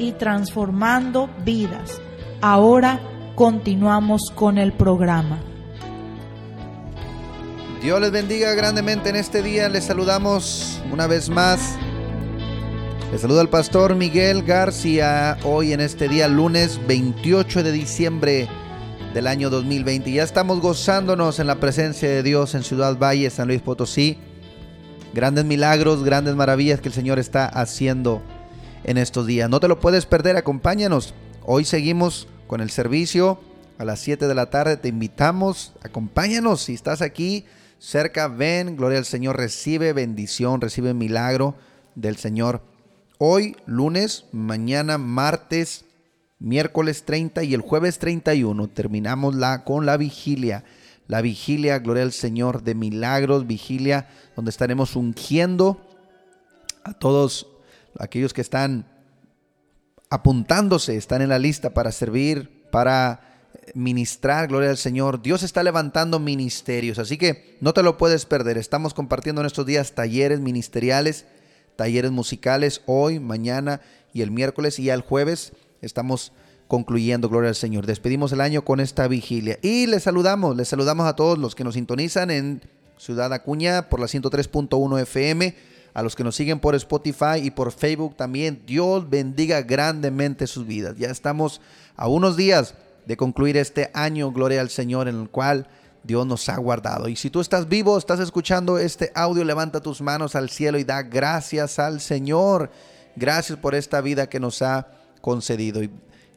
y transformando vidas. Ahora continuamos con el programa. Dios les bendiga grandemente en este día. Les saludamos una vez más. Les saluda el pastor Miguel García hoy en este día lunes 28 de diciembre del año 2020. Ya estamos gozándonos en la presencia de Dios en Ciudad Valle, San Luis Potosí. Grandes milagros, grandes maravillas que el Señor está haciendo en estos días. No te lo puedes perder, acompáñanos. Hoy seguimos con el servicio a las 7 de la tarde. Te invitamos, acompáñanos. Si estás aquí cerca, ven, gloria al Señor, recibe bendición, recibe milagro del Señor. Hoy, lunes, mañana, martes, miércoles 30 y el jueves 31 terminamos la, con la vigilia. La vigilia, gloria al Señor, de milagros, vigilia, donde estaremos ungiendo a todos aquellos que están apuntándose, están en la lista para servir, para ministrar, gloria al Señor. Dios está levantando ministerios, así que no te lo puedes perder. Estamos compartiendo en estos días talleres ministeriales, talleres musicales, hoy, mañana y el miércoles y el jueves estamos concluyendo, gloria al Señor. Despedimos el año con esta vigilia y les saludamos, les saludamos a todos los que nos sintonizan en Ciudad Acuña por la 103.1 FM, a los que nos siguen por Spotify y por Facebook también. Dios bendiga grandemente sus vidas. Ya estamos a unos días de concluir este año, gloria al Señor, en el cual Dios nos ha guardado. Y si tú estás vivo, estás escuchando este audio, levanta tus manos al cielo y da gracias al Señor. Gracias por esta vida que nos ha concedido. Y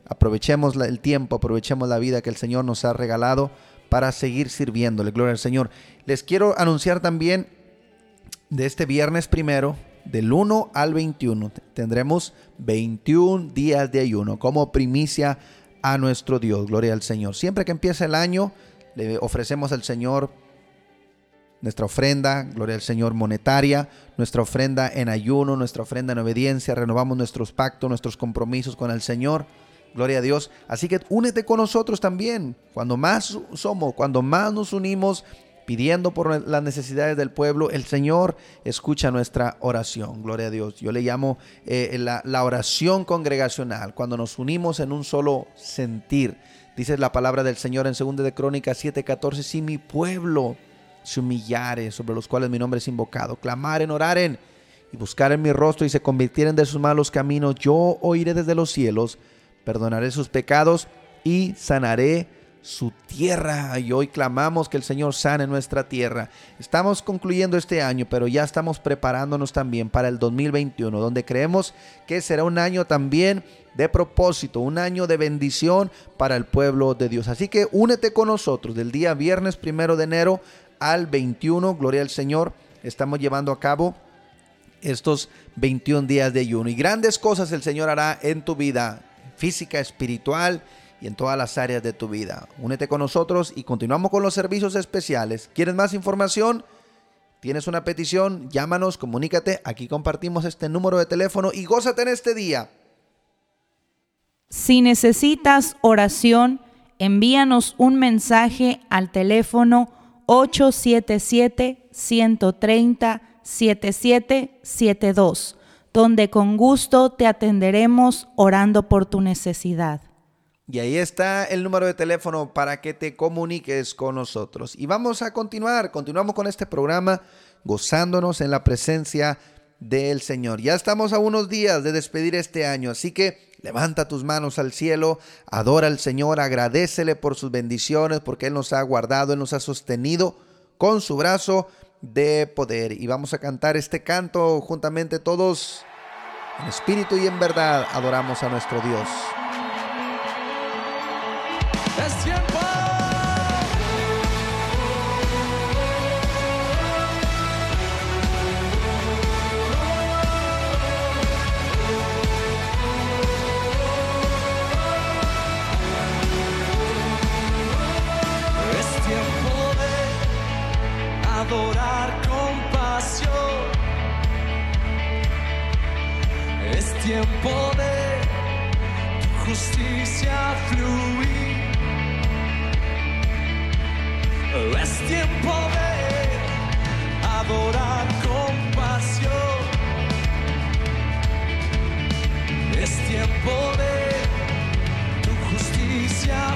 aprovechemos el tiempo, aprovechemos la vida que el Señor nos ha regalado para seguir sirviéndole. Gloria al Señor. Les quiero anunciar también de este viernes primero, del 1 al 21, tendremos 21 días de ayuno como primicia a nuestro Dios. Gloria al Señor. Siempre que empieza el año, le ofrecemos al Señor nuestra ofrenda, gloria al Señor, monetaria, nuestra ofrenda en ayuno, nuestra ofrenda en obediencia, renovamos nuestros pactos, nuestros compromisos con el Señor. Gloria a Dios. Así que únete con nosotros también. Cuando más somos, cuando más nos unimos, pidiendo por las necesidades del pueblo, el Señor escucha nuestra oración. Gloria a Dios. Yo le llamo eh, la, oración congregacional, cuando nos unimos en un solo sentir. Dice la palabra del Señor en 2 de Crónicas 7:14, si mi pueblo se humillare, sobre los cuales mi nombre es invocado, clamaren, oraren y buscaren mi rostro y se convirtieren de sus malos caminos, yo oiré desde los cielos, perdonaré sus pecados y sanaré su tierra. Y hoy clamamos que el Señor sane nuestra tierra. Estamos concluyendo este año, pero ya estamos preparándonos también para el 2021, donde creemos que será un año también de propósito, un año de bendición para el pueblo de Dios. Así que únete con nosotros del día viernes primero de enero al 21, gloria al Señor. Estamos llevando a cabo estos 21 días de ayuno y grandes cosas el Señor hará en tu vida física, espiritual y en todas las áreas de tu vida. Únete con nosotros y continuamos con los servicios especiales. ¿Quieres más información? ¿Tienes una petición? Llámanos, comunícate. Aquí compartimos este número de teléfono y gózate en este día. Si necesitas oración, envíanos un mensaje al teléfono 877-130-7772, donde con gusto te atenderemos orando por tu necesidad. Y ahí está el número de teléfono para que te comuniques con nosotros. Y vamos a continuar, continuamos con este programa gozándonos en la presencia del Señor. Ya estamos a unos días de despedir este año, así que levanta tus manos al cielo, adora al Señor, agradecele por sus bendiciones, porque Él nos ha guardado, Él nos ha sostenido con su brazo de poder. Y vamos a cantar este canto juntamente todos, en espíritu y en verdad, adoramos a nuestro Dios. Es tiempo. De adorar con pasión. Es tiempo de justicia fluir. Es tiempo de adorar con pasión. Es tiempo de tu justicia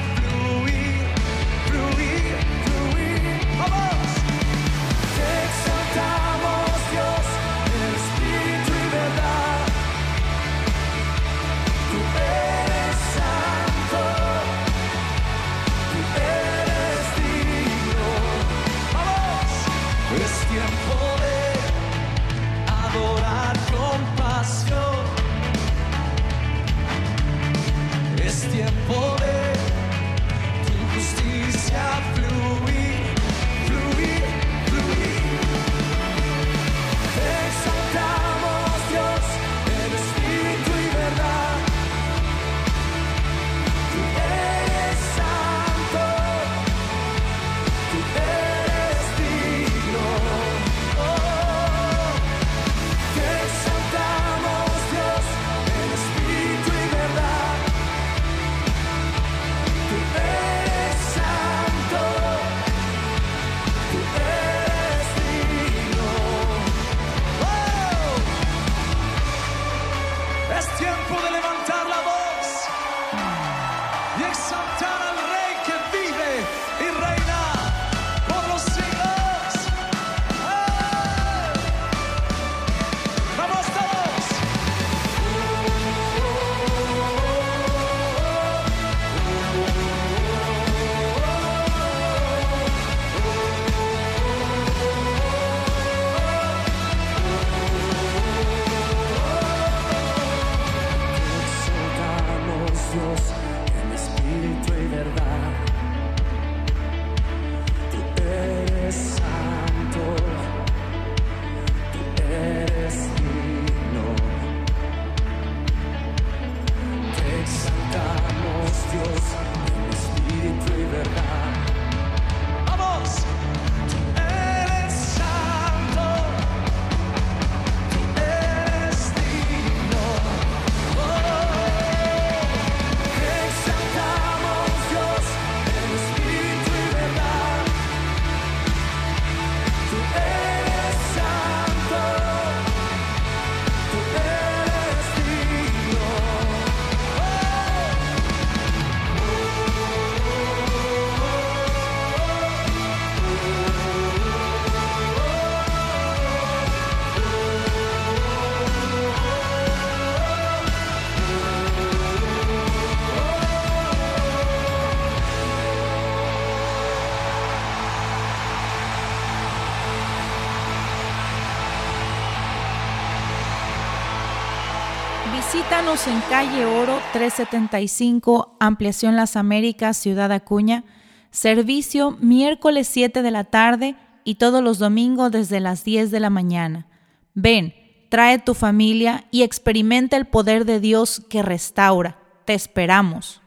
En calle Oro 375, Ampliación Las Américas, Ciudad Acuña. Servicio miércoles 7 de la tarde y todos los domingos desde las 10 de la mañana. Ven, trae tu familia y experimenta el poder de Dios que restaura. Te esperamos.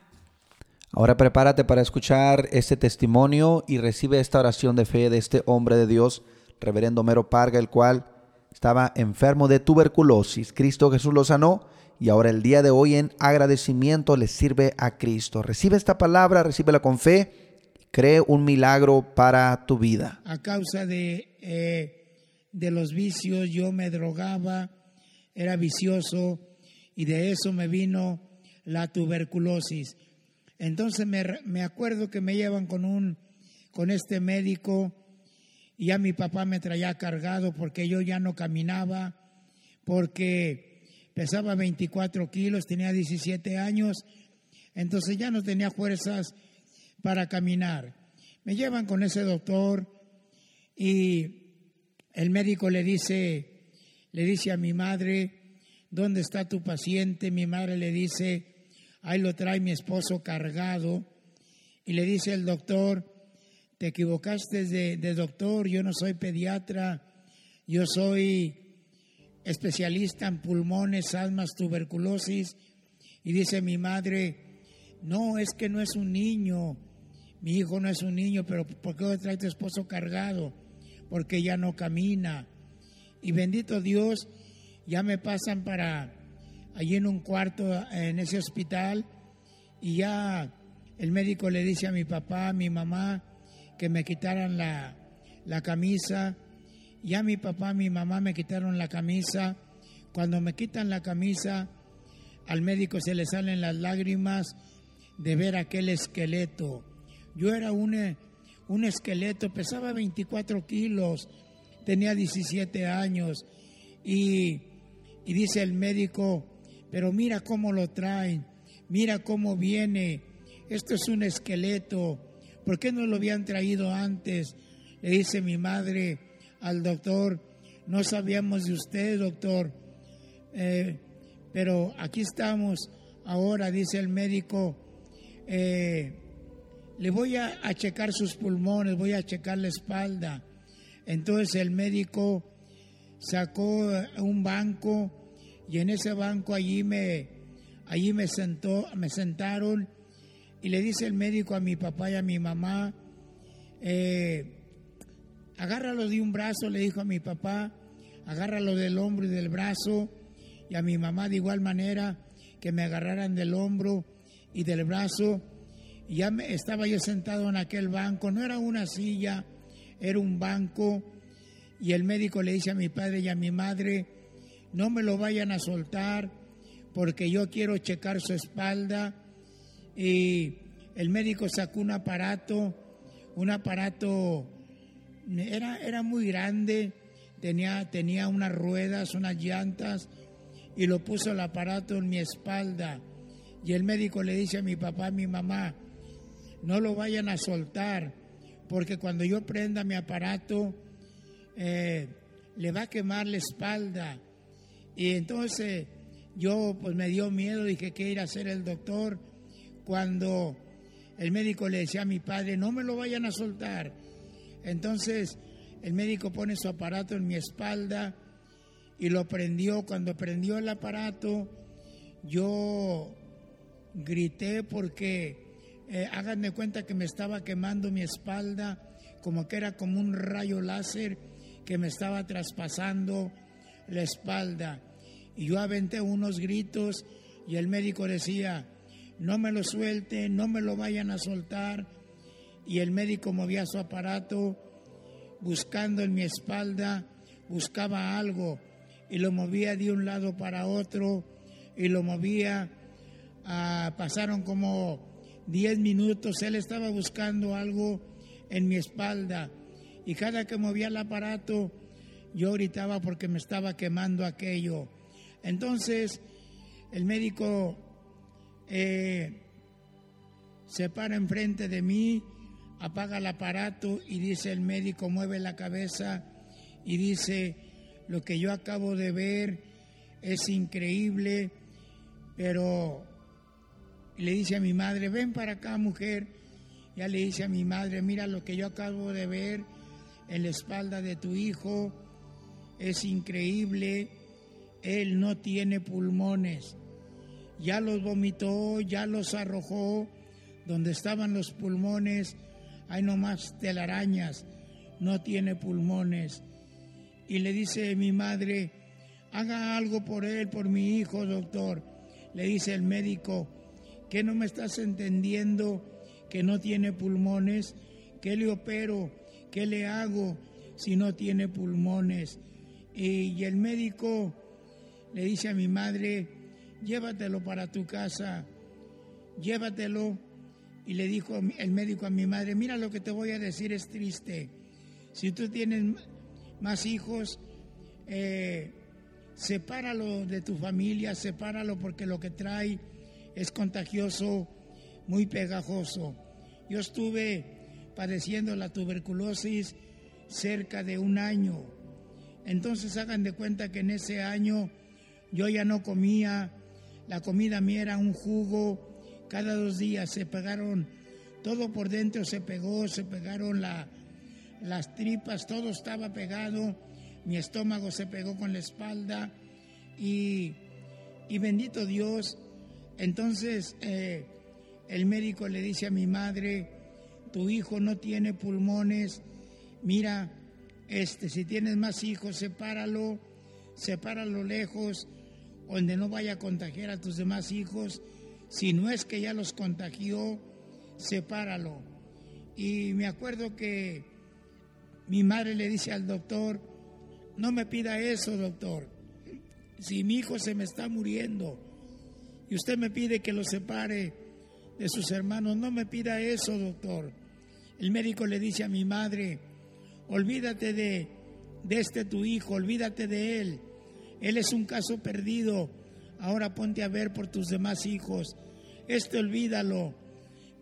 Ahora prepárate para escuchar este testimonio y recibe esta oración de fe de este hombre de Dios, reverendo Mero Parga, el cual estaba enfermo de tuberculosis. Cristo Jesús lo sanó y ahora el día de hoy en agradecimiento le sirve a Cristo. Recibe esta palabra, recíbela con fe, cree un milagro para tu vida. a causa de, eh, de los vicios, yo me drogaba, era vicioso y de eso me vino la tuberculosis. Entonces me, me acuerdo que me llevan con un con este médico y ya mi papá me traía cargado porque yo ya no caminaba, porque pesaba 24 kilos, tenía 17 años, entonces ya no tenía fuerzas para caminar. Me llevan con ese doctor y el médico le dice, le dice a mi madre, ¿dónde está tu paciente? Mi madre le dice, ahí lo trae mi esposo cargado. Y le dice el doctor, te equivocaste de, de doctor, yo no soy pediatra, yo soy especialista en pulmones, asmas, tuberculosis. Y dice mi madre, no, es que no es un niño, mi hijo no es un niño, pero ¿por qué trae tu esposo cargado? Porque ya no camina. Y bendito Dios, ya me pasan para allí en un cuarto en ese hospital y ya el médico le dice a mi papá, a mi mamá, que me quitaran la, la camisa. Ya mi papá, mi mamá me quitaron la camisa. Cuando me quitan la camisa, al médico se le salen las lágrimas de ver aquel esqueleto. Yo era un, eh, un esqueleto, pesaba 24 kilos, tenía 17 años y, y dice el médico, pero mira cómo lo traen, mira cómo viene, esto es un esqueleto, ¿por qué no lo habían traído antes? Le dice mi madre al doctor, no sabíamos de usted, doctor, eh, pero aquí estamos. Ahora, dice el médico, eh, le voy a, checar sus pulmones, voy a checar la espalda. Entonces el médico sacó un banco y en ese banco allí me, allí me sentó, me sentaron y le dice el médico a mi papá y a mi mamá, eh, agárralo de un brazo, le dijo a mi papá, agárralo del hombro y del brazo, y a mi mamá de igual manera que me agarraran del hombro y del brazo. Y ya me, estaba yo sentado en aquel banco, no era una silla, era un banco, y el médico le dice a mi padre y a mi madre, no me lo vayan a soltar, porque yo quiero checar su espalda y el médico sacó un aparato, un aparato, era, era muy grande, tenía, tenía unas ruedas, unas llantas, y lo puso el aparato en mi espalda. Y el médico le dice a mi papá, a mi mamá, no lo vayan a soltar, porque cuando yo prenda mi aparato, eh, le va a quemar la espalda. Y entonces yo pues me dio miedo, dije que ir a hacer el doctor cuando el médico le decía a mi padre, no me lo vayan a soltar. Entonces el médico pone su aparato en mi espalda y lo prendió. Cuando prendió el aparato, yo grité porque eh, háganme cuenta que me estaba quemando mi espalda, como que era como un rayo láser que me estaba traspasando la espalda. Y yo aventé unos gritos y el médico decía, no me lo suelten, no me lo vayan a soltar. Y el médico movía su aparato buscando en mi espalda, buscaba algo y lo movía de un lado para otro y lo movía. Ah, pasaron como 10 minutos, él estaba buscando algo en mi espalda y cada que movía el aparato yo gritaba porque me estaba quemando aquello. Entonces el médico eh, se para enfrente de mí, apaga el aparato y dice el médico, mueve la cabeza y dice, lo que yo acabo de ver es increíble, pero le dice a mi madre, ven para acá mujer, ya le dice a mi madre, mira lo que yo acabo de ver en la espalda de tu hijo, es increíble, él no tiene pulmones. Ya los vomitó, ya los arrojó, donde estaban los pulmones, hay nomás telarañas, no tiene pulmones. Y le dice mi madre, haga algo por él, por mi hijo, doctor. Le dice el médico, ¿qué no me estás entendiendo que no tiene pulmones? ¿Qué le opero? ¿Qué le hago si no tiene pulmones? Y el médico le dice a mi madre, llévatelo para tu casa, llévatelo. Y le dijo el médico a mi madre, mira lo que te voy a decir es triste. Si tú tienes más hijos, eh, sepáralo de tu familia, sepáralo porque lo que trae es contagioso, muy pegajoso. Yo estuve padeciendo la tuberculosis cerca de un año. Entonces hagan de cuenta que en ese año yo ya no comía, la comida mía era un jugo, cada dos días se pegaron, todo por dentro se pegó, se pegaron la, las tripas, todo estaba pegado, mi estómago se pegó con la espalda y, y bendito Dios, entonces eh, el médico le dice a mi madre, tu hijo no tiene pulmones, mira, este, si tienes más hijos, sepáralo, sepáralo lejos, donde no vaya a contagiar a tus demás hijos. Si no es que ya los contagió, sepáralo. Y me acuerdo que mi madre le dice al doctor, no me pida eso, doctor. Si mi hijo se me está muriendo y usted me pide que lo separe de sus hermanos, no me pida eso, doctor. El médico le dice a mi madre, olvídate de, de este tu hijo, olvídate de él. Él es un caso perdido. Ahora ponte a ver por tus demás hijos. Este olvídalo.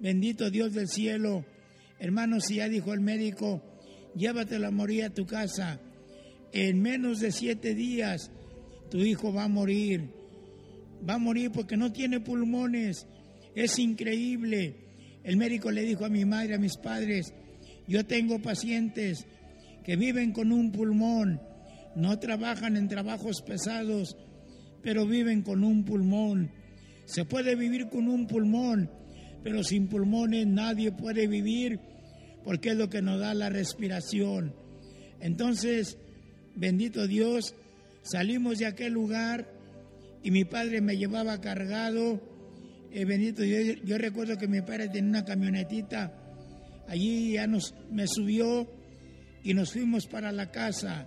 Bendito Dios del cielo. Hermanos, si ya dijo el médico, llévatelo a morir a tu casa. En menos de siete días tu hijo va a morir. Va a morir porque no tiene pulmones. Es increíble. El médico le dijo a mi madre, a mis padres, yo tengo pacientes que viven con un pulmón, no trabajan en trabajos pesados, pero viven con un pulmón. Se puede vivir con un pulmón, pero sin pulmones nadie puede vivir porque es lo que nos da la respiración. Entonces, bendito Dios, salimos de aquel lugar y mi padre me llevaba cargado. Eh, bendito Dios, yo recuerdo que mi padre tenía una camionetita, allí ya nos, me subió y nos fuimos para la casa.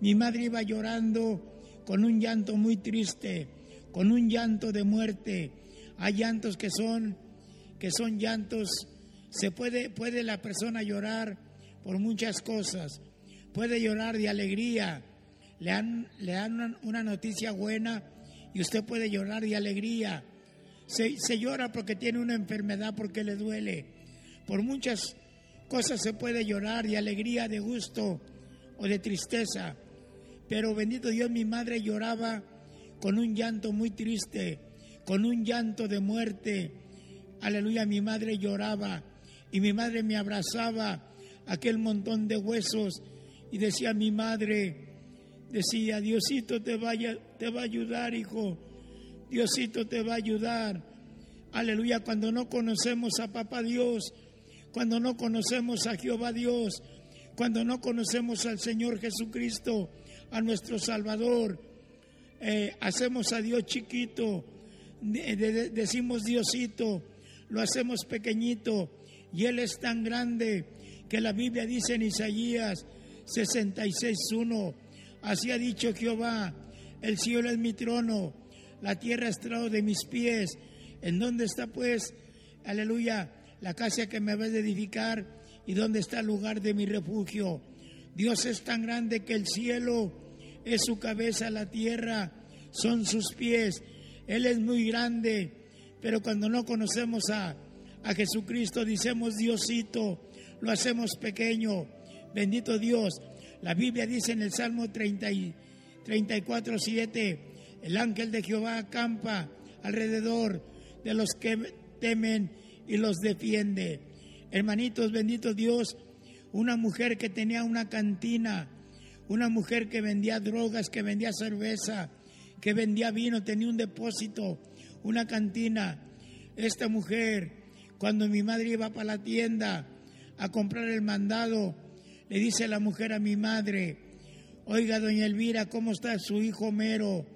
Mi madre iba llorando con un llanto muy triste, con un llanto de muerte. Hay llantos que son que son llantos se puede puede la persona llorar por muchas cosas. Puede llorar de alegría. Le dan, le dan una, noticia buena y usted puede llorar de alegría. Se, se llora porque tiene una enfermedad, porque le duele. Por muchas cosas se puede llorar de alegría, de gusto o de tristeza. Pero bendito Dios, mi madre lloraba con un llanto muy triste, con un llanto de muerte. Aleluya, mi madre lloraba y mi madre me abrazaba aquel montón de huesos y decía mi madre, decía, Diosito te, vaya, te va a ayudar, hijo, Diosito te va a ayudar. Aleluya, cuando no conocemos a Papá Dios, cuando no conocemos a Jehová Dios, cuando no conocemos al Señor Jesucristo, a nuestro Salvador, eh, hacemos a Dios chiquito, decimos Diosito, lo hacemos pequeñito, y Él es tan grande que la Biblia dice en Isaías 66.1, así ha dicho Jehová, el cielo es mi trono, la tierra estrado de mis pies, ¿en dónde está pues, aleluya, la casa que me vas a edificar y dónde está el lugar de mi refugio? Dios es tan grande que el cielo es su cabeza, la tierra son sus pies. Él es muy grande, pero cuando no conocemos a, a Jesucristo, decimos Diosito, lo hacemos pequeño. Bendito Dios. La Biblia dice en el Salmo 30 34, 7, el ángel de Jehová acampa alrededor de los que temen y los defiende. Hermanitos, bendito Dios, una mujer que tenía una cantina, una mujer que vendía drogas, que vendía cerveza, que vendía vino, tenía un depósito, una cantina. Esta mujer, cuando mi madre iba para la tienda a comprar el mandado, le dice la mujer a mi madre, oiga, doña Elvira, ¿cómo está su hijo Mero?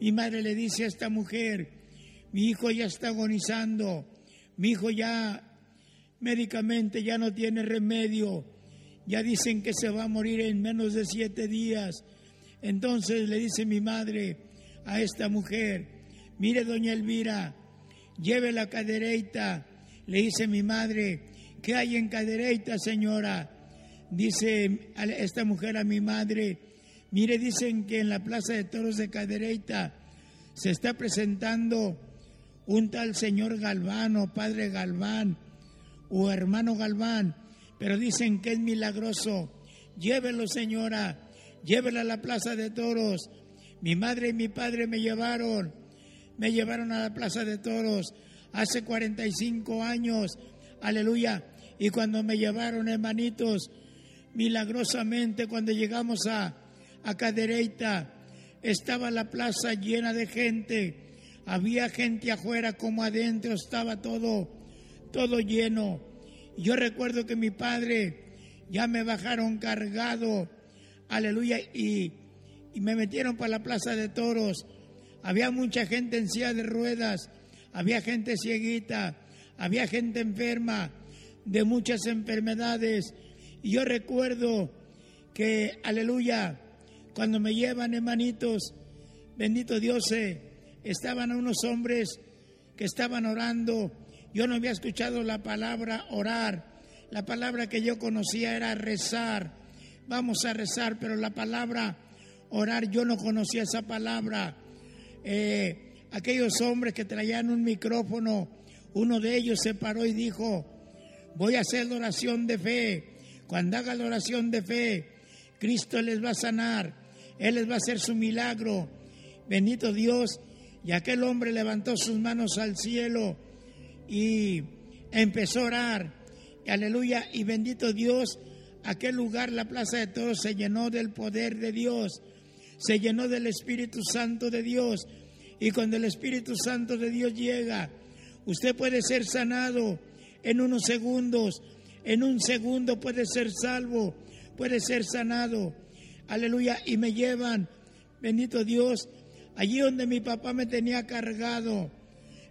Mi madre le dice a esta mujer, mi hijo ya está agonizando, mi hijo ya médicamente ya no tiene remedio, ya dicen que se va a morir en menos de siete días. Entonces le dice mi madre a esta mujer, mire doña Elvira, lleve la cadereita. Le dice mi madre, ¿qué hay en cadereita, señora? Dice esta mujer a mi madre, Mire, dicen que en la Plaza de Toros de Cadereyta se está presentando un tal señor Galván padre Galván o hermano Galván, pero dicen que es milagroso. Llévelo, señora, llévela a la Plaza de Toros. Mi madre y mi padre me llevaron, me llevaron a la Plaza de Toros hace 45 años, aleluya. Y cuando me llevaron, hermanitos, milagrosamente cuando llegamos a, a Cadereyta, estaba la plaza llena de gente, había gente afuera como adentro, estaba todo, todo lleno. Yo recuerdo que mi padre ya me bajaron cargado, aleluya, y, me metieron para la plaza de toros. Había mucha gente en silla de ruedas, había gente cieguita, había gente enferma de muchas enfermedades. Y yo recuerdo que, aleluya, cuando me llevan hermanitos, bendito Dios, estaban unos hombres que estaban orando. Yo no había escuchado la palabra orar. La palabra que yo conocía era rezar. Vamos a rezar, pero la palabra orar yo no conocía esa palabra. Eh, aquellos hombres que traían un micrófono, uno de ellos se paró y dijo, voy a hacer la oración de fe. Cuando haga la oración de fe, Cristo les va a sanar, Él les va a hacer su milagro. Bendito Dios. Y aquel hombre levantó sus manos al cielo y empezó a orar. Aleluya. Y bendito Dios, aquel lugar, la plaza de todos, se llenó del poder de Dios, se llenó del Espíritu Santo de Dios. Y cuando el Espíritu Santo de Dios llega, usted puede ser sanado en unos segundos. En un segundo puede ser salvo, puede ser sanado. Aleluya. Y me llevan, bendito Dios, allí donde mi papá me tenía cargado.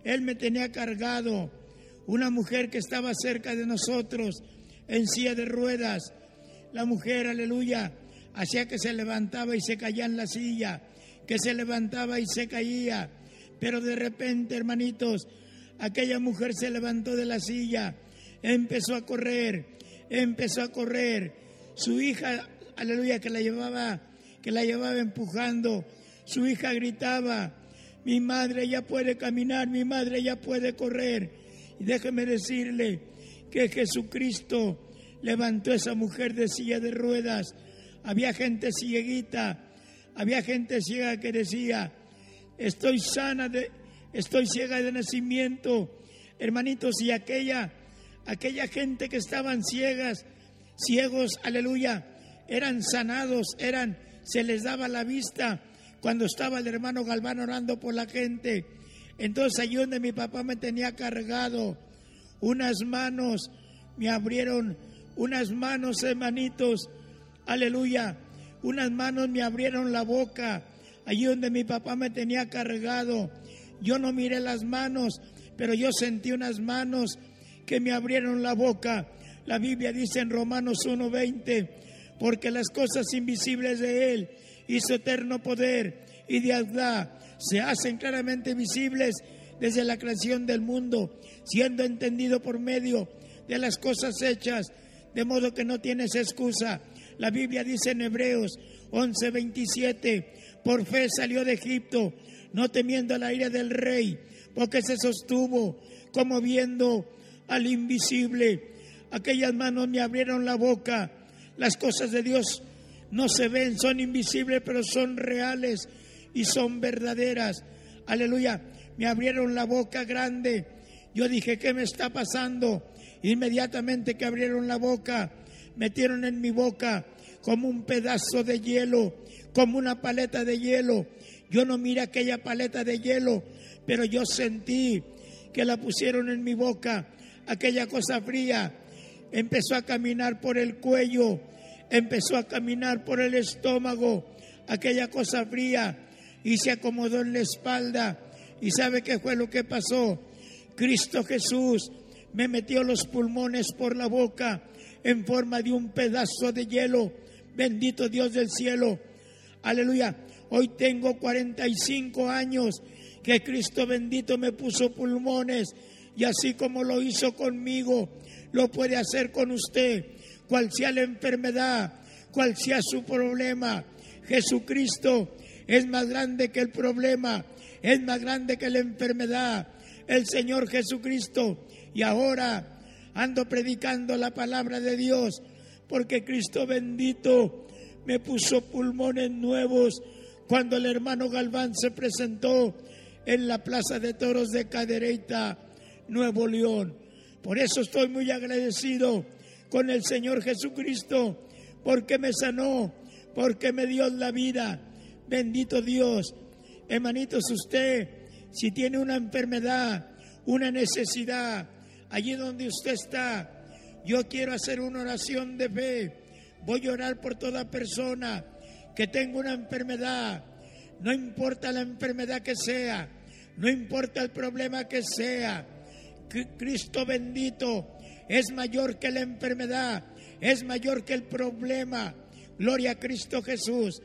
Él me tenía cargado. Una mujer que estaba cerca de nosotros en silla de ruedas. La mujer, aleluya, hacía que se levantaba y se caía en la silla, que se levantaba y se caía. Pero de repente, hermanitos, aquella mujer se levantó de la silla, empezó a correr, empezó a correr. Su hija, aleluya, que la llevaba, que la llevaba empujando, su hija gritaba, mi madre ya puede caminar, mi madre ya puede correr. Y déjeme decirle que Jesucristo levantó a esa mujer de silla de ruedas. Había gente cieguita, había gente ciega que decía, estoy sana de, estoy ciega de nacimiento. Hermanitos, y aquella, aquella gente que estaban ciegas, ciegos, aleluya, eran sanados, eran, se les daba la vista cuando estaba el hermano Galván orando por la gente. Entonces allí donde mi papá me tenía cargado, unas manos me abrieron, unas manos hermanitos, aleluya, unas manos me abrieron la boca, allí donde mi papá me tenía cargado. Yo no miré las manos, pero yo sentí unas manos que me abrieron la boca. La Biblia dice en Romanos 1:20, porque las cosas invisibles de Él y su eterno poder y deidad se hacen claramente visibles desde la creación del mundo, siendo entendido por medio de las cosas hechas, de modo que no tienes excusa. La Biblia dice en Hebreos 11:27, por fe salió de Egipto, no temiendo la ira del rey, porque se sostuvo como viendo al invisible. Aquellas manos me abrieron la boca. Las cosas de Dios no se ven, son invisibles, pero son reales y son verdaderas. Aleluya. Me abrieron la boca grande. Yo dije, ¿qué me está pasando? Inmediatamente que abrieron la boca, metieron en mi boca como un pedazo de hielo, como una paleta de hielo. Yo no miré aquella paleta de hielo, pero yo sentí que la pusieron en mi boca, aquella cosa fría. Empezó a caminar por el cuello, empezó a caminar por el estómago, aquella cosa fría, y se acomodó en la espalda. ¿Y sabe qué fue lo que pasó? Cristo Jesús me metió los pulmones por la boca en forma de un pedazo de hielo. Bendito Dios del cielo. Aleluya. Hoy tengo 45 años que Cristo bendito me puso pulmones y así como lo hizo conmigo, lo puede hacer con usted. Cual sea la enfermedad, cual sea su problema, Jesucristo es más grande que el problema, es más grande que la enfermedad. El Señor Jesucristo. Y ahora ando predicando la palabra de Dios porque Cristo bendito me puso pulmones nuevos cuando el hermano Galván se presentó en la Plaza de Toros de Cadereyta, Nuevo León. Por eso estoy muy agradecido con el Señor Jesucristo, porque me sanó, porque me dio la vida. Bendito Dios. Hermanitos, usted, si tiene una enfermedad, una necesidad, allí donde usted está, yo quiero hacer una oración de fe. Voy a orar por toda persona que tenga una enfermedad. No importa la enfermedad que sea, no importa el problema que sea. Cristo bendito es mayor que la enfermedad, es mayor que el problema. Gloria a Cristo Jesús.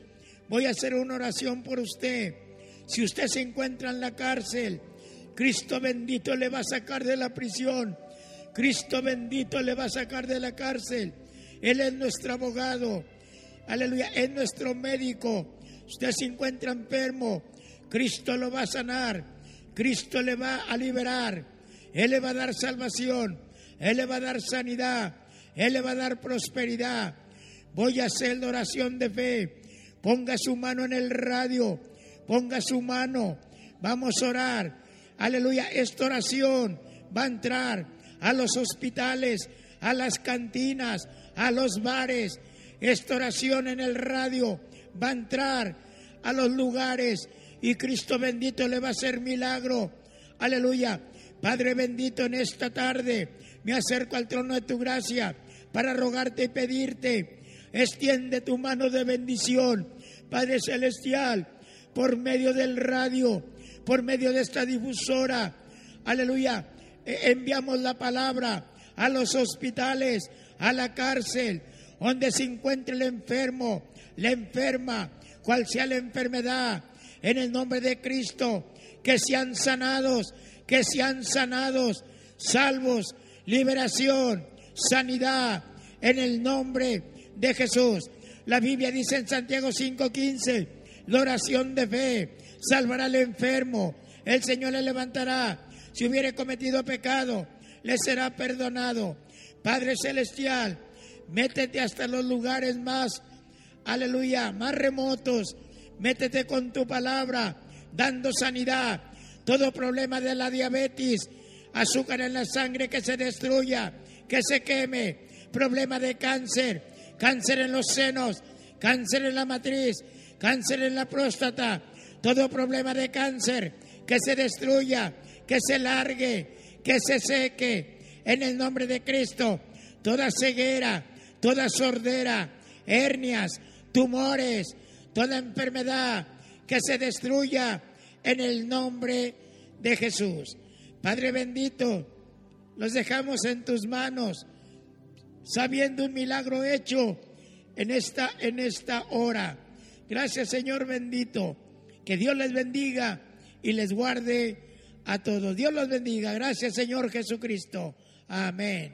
Voy a hacer una oración por usted. Si usted se encuentra en la cárcel, Cristo bendito le va a sacar de la prisión Cristo bendito le va a sacar de la cárcel. Él es nuestro abogado. Aleluya. Es nuestro médico. Usted se encuentra enfermo. Cristo lo va a sanar. Cristo le va a liberar. Él le va a dar salvación. Él le va a dar sanidad. Él le va a dar prosperidad. Voy a hacer la oración de fe. Ponga su mano en el radio. Ponga su mano. Vamos a orar. Aleluya. Esta oración va a entrar a los hospitales, a las cantinas, a los bares. Esta oración en el radio va a entrar a los lugares y Cristo bendito le va a hacer milagro. Aleluya. Padre bendito, en esta tarde me acerco al trono de tu gracia para rogarte y pedirte. Extiende tu mano de bendición, Padre Celestial, por medio del radio, por medio de esta difusora. Aleluya eh, enviamos la palabra a los hospitales, a la cárcel, donde se encuentre el enfermo, la enferma, cual sea la enfermedad, en el nombre de Cristo, que sean sanados, que sean sanados, salvos, liberación, sanidad, en el nombre de Jesús. La Biblia dice en Santiago 5:15, la oración de fe salvará al enfermo, el Señor le levantará si hubiere cometido pecado, le será perdonado. Padre Celestial, métete hasta los lugares más, aleluya, más remotos. Métete con tu palabra, dando sanidad. Todo problema de la diabetes, azúcar en la sangre que se destruya, que se queme. Problema de cáncer, cáncer en los senos, cáncer en la matriz, cáncer en la próstata. Todo problema de cáncer que se destruya que se largue, que se seque en el nombre de Cristo. Toda ceguera, toda sordera, hernias, tumores, toda enfermedad que se destruya en el nombre de Jesús. Padre bendito, los dejamos en tus manos, sabiendo un milagro hecho en esta, en esta hora. Gracias Señor bendito. Que Dios les bendiga y les guarde a todos. Dios los bendiga. Gracias Señor Jesucristo. Amén.